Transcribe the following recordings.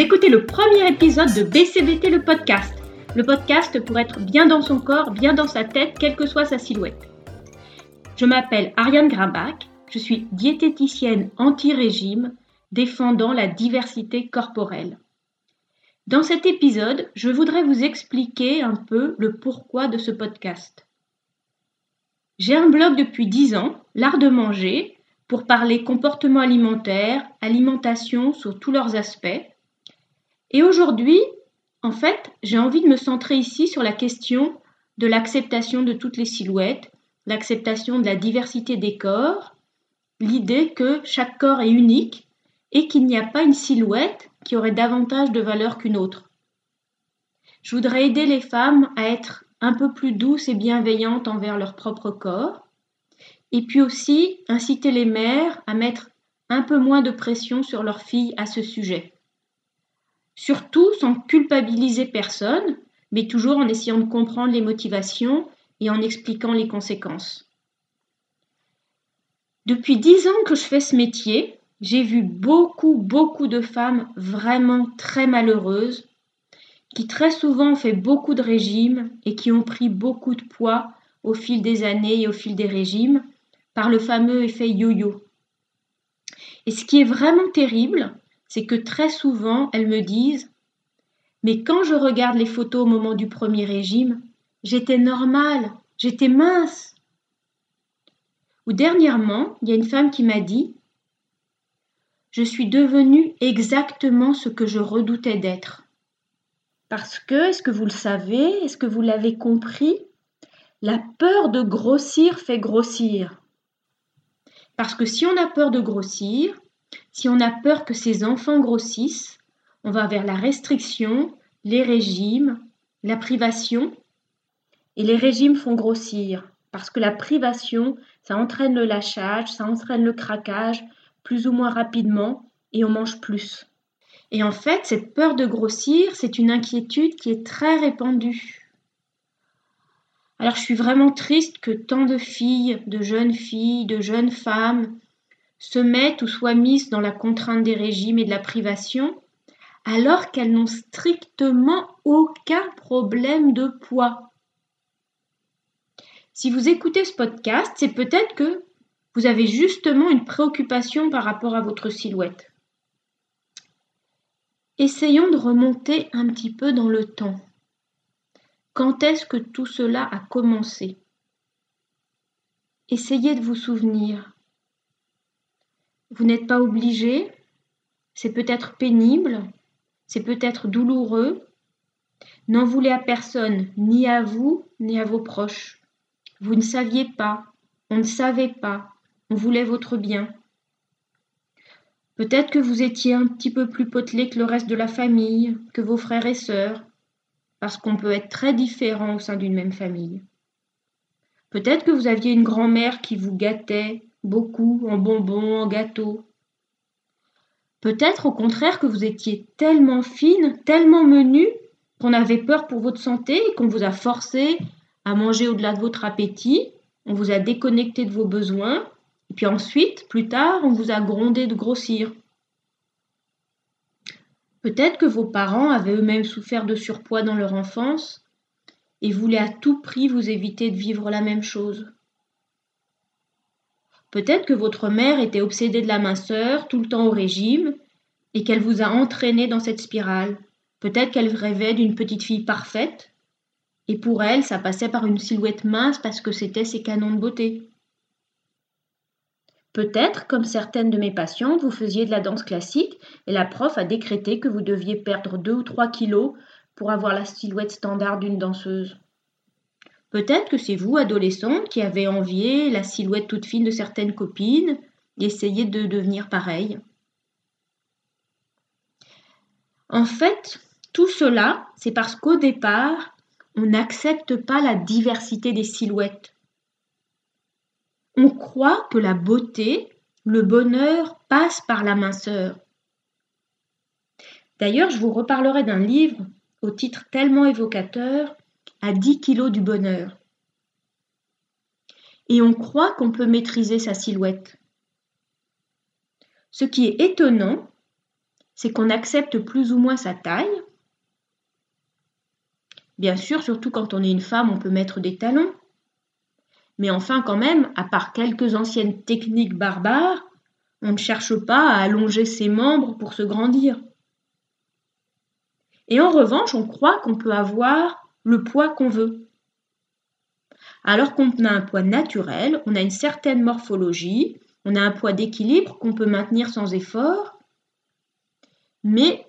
Écoutez le premier épisode de BCBT le podcast. Le podcast pour être bien dans son corps, bien dans sa tête, quelle que soit sa silhouette. Je m'appelle Ariane Grimbach, je suis diététicienne anti-régime défendant la diversité corporelle. Dans cet épisode, je voudrais vous expliquer un peu le pourquoi de ce podcast. J'ai un blog depuis 10 ans, L'Art de manger, pour parler comportement alimentaire, alimentation sous tous leurs aspects. Et aujourd'hui, en fait, j'ai envie de me centrer ici sur la question de l'acceptation de toutes les silhouettes, l'acceptation de la diversité des corps, l'idée que chaque corps est unique et qu'il n'y a pas une silhouette qui aurait davantage de valeur qu'une autre. Je voudrais aider les femmes à être un peu plus douces et bienveillantes envers leur propre corps, et puis aussi inciter les mères à mettre un peu moins de pression sur leurs filles à ce sujet. Surtout sans culpabiliser personne, mais toujours en essayant de comprendre les motivations et en expliquant les conséquences. Depuis dix ans que je fais ce métier, j'ai vu beaucoup, beaucoup de femmes vraiment très malheureuses, qui très souvent ont fait beaucoup de régimes et qui ont pris beaucoup de poids au fil des années et au fil des régimes par le fameux effet yo-yo. Et ce qui est vraiment terrible, c'est que très souvent, elles me disent Mais quand je regarde les photos au moment du premier régime, j'étais normale, j'étais mince. Ou dernièrement, il y a une femme qui m'a dit Je suis devenue exactement ce que je redoutais d'être. Parce que, est-ce que vous le savez, est-ce que vous l'avez compris La peur de grossir fait grossir. Parce que si on a peur de grossir, si on a peur que ses enfants grossissent, on va vers la restriction, les régimes, la privation, et les régimes font grossir, parce que la privation, ça entraîne le lâchage, ça entraîne le craquage, plus ou moins rapidement, et on mange plus. Et en fait, cette peur de grossir, c'est une inquiétude qui est très répandue. Alors je suis vraiment triste que tant de filles, de jeunes filles, de jeunes femmes se mettent ou soient mises dans la contrainte des régimes et de la privation, alors qu'elles n'ont strictement aucun problème de poids. Si vous écoutez ce podcast, c'est peut-être que vous avez justement une préoccupation par rapport à votre silhouette. Essayons de remonter un petit peu dans le temps. Quand est-ce que tout cela a commencé? Essayez de vous souvenir. Vous n'êtes pas obligé, c'est peut-être pénible, c'est peut-être douloureux. N'en voulez à personne, ni à vous, ni à vos proches. Vous ne saviez pas, on ne savait pas, on voulait votre bien. Peut-être que vous étiez un petit peu plus potelé que le reste de la famille, que vos frères et sœurs, parce qu'on peut être très différent au sein d'une même famille. Peut-être que vous aviez une grand-mère qui vous gâtait beaucoup en bonbons, en gâteaux. Peut-être au contraire que vous étiez tellement fine, tellement menue, qu'on avait peur pour votre santé et qu'on vous a forcé à manger au-delà de votre appétit, on vous a déconnecté de vos besoins, et puis ensuite, plus tard, on vous a grondé de grossir. Peut-être que vos parents avaient eux-mêmes souffert de surpoids dans leur enfance et voulaient à tout prix vous éviter de vivre la même chose. Peut-être que votre mère était obsédée de la minceur, tout le temps au régime, et qu'elle vous a entraîné dans cette spirale. Peut-être qu'elle rêvait d'une petite fille parfaite, et pour elle, ça passait par une silhouette mince parce que c'était ses canons de beauté. Peut-être, comme certaines de mes patientes, vous faisiez de la danse classique et la prof a décrété que vous deviez perdre 2 ou 3 kilos pour avoir la silhouette standard d'une danseuse. Peut-être que c'est vous, adolescente, qui avez envié la silhouette toute fine de certaines copines et essayé de devenir pareil. En fait, tout cela, c'est parce qu'au départ, on n'accepte pas la diversité des silhouettes. On croit que la beauté, le bonheur passe par la minceur. D'ailleurs, je vous reparlerai d'un livre au titre tellement évocateur, à 10 kilos du bonheur. Et on croit qu'on peut maîtriser sa silhouette. Ce qui est étonnant, c'est qu'on accepte plus ou moins sa taille. Bien sûr, surtout quand on est une femme, on peut mettre des talons. Mais enfin, quand même, à part quelques anciennes techniques barbares, on ne cherche pas à allonger ses membres pour se grandir. Et en revanche, on croit qu'on peut avoir le poids qu'on veut. Alors qu'on a un poids naturel, on a une certaine morphologie, on a un poids d'équilibre qu'on peut maintenir sans effort, mais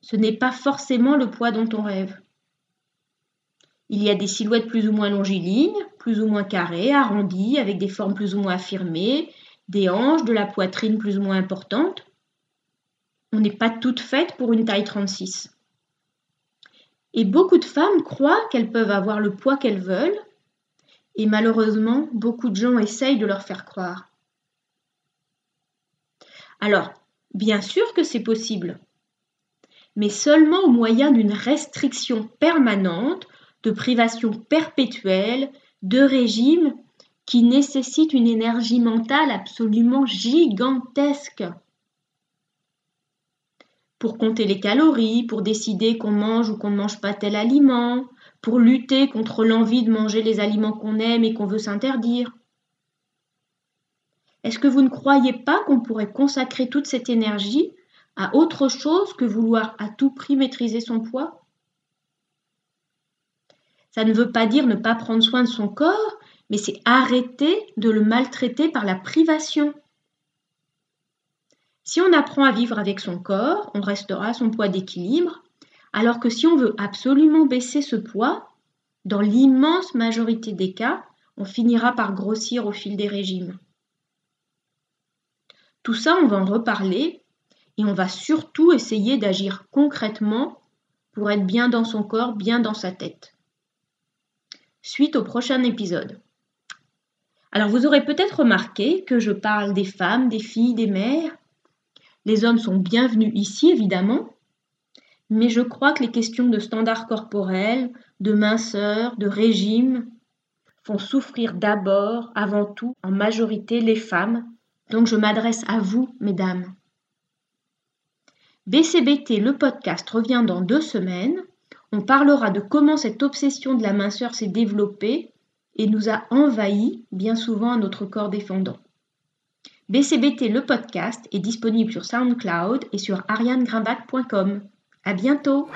ce n'est pas forcément le poids dont on rêve. Il y a des silhouettes plus ou moins longilignes, plus ou moins carrées, arrondies, avec des formes plus ou moins affirmées, des hanches, de la poitrine plus ou moins importante. On n'est pas toutes faites pour une taille 36. Et beaucoup de femmes croient qu'elles peuvent avoir le poids qu'elles veulent, et malheureusement, beaucoup de gens essayent de leur faire croire. Alors, bien sûr que c'est possible, mais seulement au moyen d'une restriction permanente, de privation perpétuelle, de régime qui nécessite une énergie mentale absolument gigantesque pour compter les calories, pour décider qu'on mange ou qu'on ne mange pas tel aliment, pour lutter contre l'envie de manger les aliments qu'on aime et qu'on veut s'interdire. Est-ce que vous ne croyez pas qu'on pourrait consacrer toute cette énergie à autre chose que vouloir à tout prix maîtriser son poids? Ça ne veut pas dire ne pas prendre soin de son corps, mais c'est arrêter de le maltraiter par la privation. Si on apprend à vivre avec son corps, on restera à son poids d'équilibre, alors que si on veut absolument baisser ce poids, dans l'immense majorité des cas, on finira par grossir au fil des régimes. Tout ça, on va en reparler et on va surtout essayer d'agir concrètement pour être bien dans son corps, bien dans sa tête. Suite au prochain épisode. Alors vous aurez peut-être remarqué que je parle des femmes, des filles, des mères, les hommes sont bienvenus ici, évidemment, mais je crois que les questions de standards corporels, de minceur, de régime, font souffrir d'abord, avant tout, en majorité les femmes. Donc je m'adresse à vous, mesdames. BCBT, le podcast, revient dans deux semaines. On parlera de comment cette obsession de la minceur s'est développée et nous a envahi bien souvent à notre corps défendant. BCBT le podcast est disponible sur SoundCloud et sur arianegrimbac.com. À bientôt!